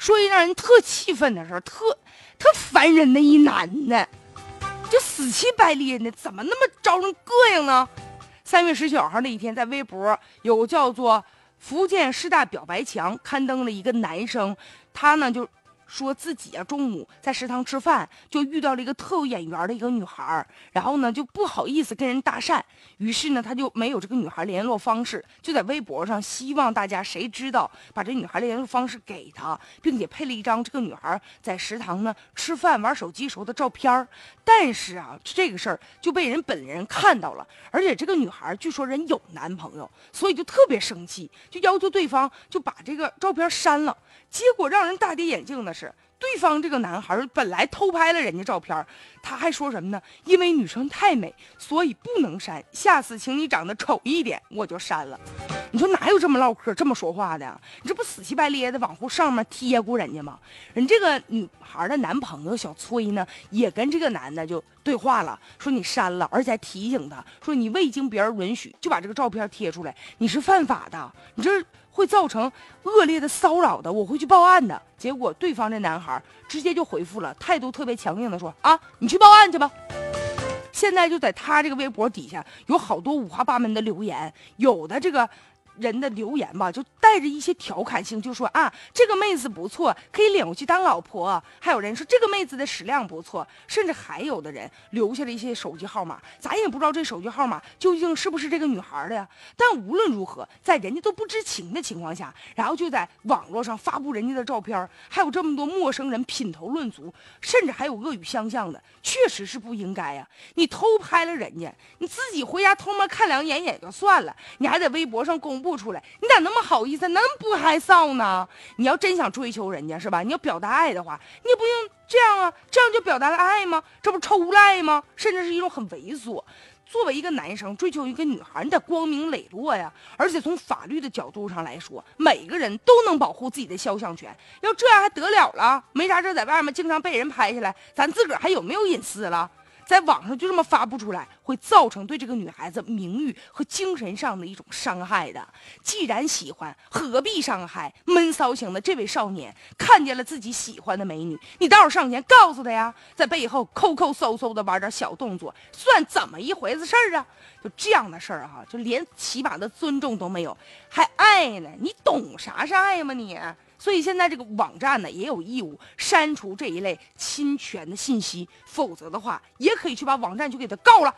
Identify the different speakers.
Speaker 1: 说一让人特气愤的事儿，特特烦人的一男的，就死乞白咧的，怎么那么招人膈应呢？三月十九号那一天，在微博有叫做“福建师大表白墙”刊登了一个男生，他呢就。说自己啊，中午在食堂吃饭，就遇到了一个特有眼缘的一个女孩然后呢就不好意思跟人搭讪，于是呢他就没有这个女孩联络方式，就在微博上希望大家谁知道把这女孩的联络方式给他，并且配了一张这个女孩在食堂呢吃饭玩手机时候的照片但是啊这个事儿就被人本人看到了，而且这个女孩据说人有男朋友，所以就特别生气，就要求对方就把这个照片删了。结果让人大跌眼镜的，是对方这个男孩本来偷拍了人家照片，他还说什么呢？因为女生太美，所以不能删。下次请你长得丑一点，我就删了。你说哪有这么唠嗑、这么说话的？你这不死乞白咧的往乎上面贴过人家吗？人这个女孩的男朋友小崔呢，也跟这个男的就对话了，说你删了，而且还提醒他说你未经别人允许就把这个照片贴出来，你是犯法的。你这。会造成恶劣的骚扰的，我会去报案的。结果对方这男孩直接就回复了，态度特别强硬的说：“啊，你去报案去吧。”现在就在他这个微博底下有好多五花八门的留言，有的这个。人的留言吧，就带着一些调侃性，就说啊，这个妹子不错，可以领回去当老婆。还有人说这个妹子的食量不错，甚至还有的人留下了一些手机号码，咱也不知道这手机号码究竟是不是这个女孩的呀。但无论如何，在人家都不知情的情况下，然后就在网络上发布人家的照片，还有这么多陌生人品头论足，甚至还有恶语相向的，确实是不应该呀。你偷拍了人家，你自己回家偷摸看两眼也就算了，你还在微博上公不出来，你咋那么好意思，那不害臊呢？你要真想追求人家是吧？你要表达爱的话，你不用这样啊，这样就表达了爱吗？这不臭无赖吗？甚至是一种很猥琐。作为一个男生追求一个女孩，你得光明磊落呀。而且从法律的角度上来说，每个人都能保护自己的肖像权。要这样还得了了？没啥事，在外面经常被人拍下来，咱自个儿还有没有隐私了？在网上就这么发布出来，会造成对这个女孩子名誉和精神上的一种伤害的。既然喜欢，何必伤害？闷骚型的这位少年看见了自己喜欢的美女，你倒是上前告诉他呀，在背后抠抠搜搜的玩点小动作，算怎么一回事儿啊？就这样的事儿哈，就连起码的尊重都没有，还爱呢？你懂啥是爱吗你？所以现在这个网站呢也有义务删除这一类侵权的信息，否则的话也可以去把网站就给他告了。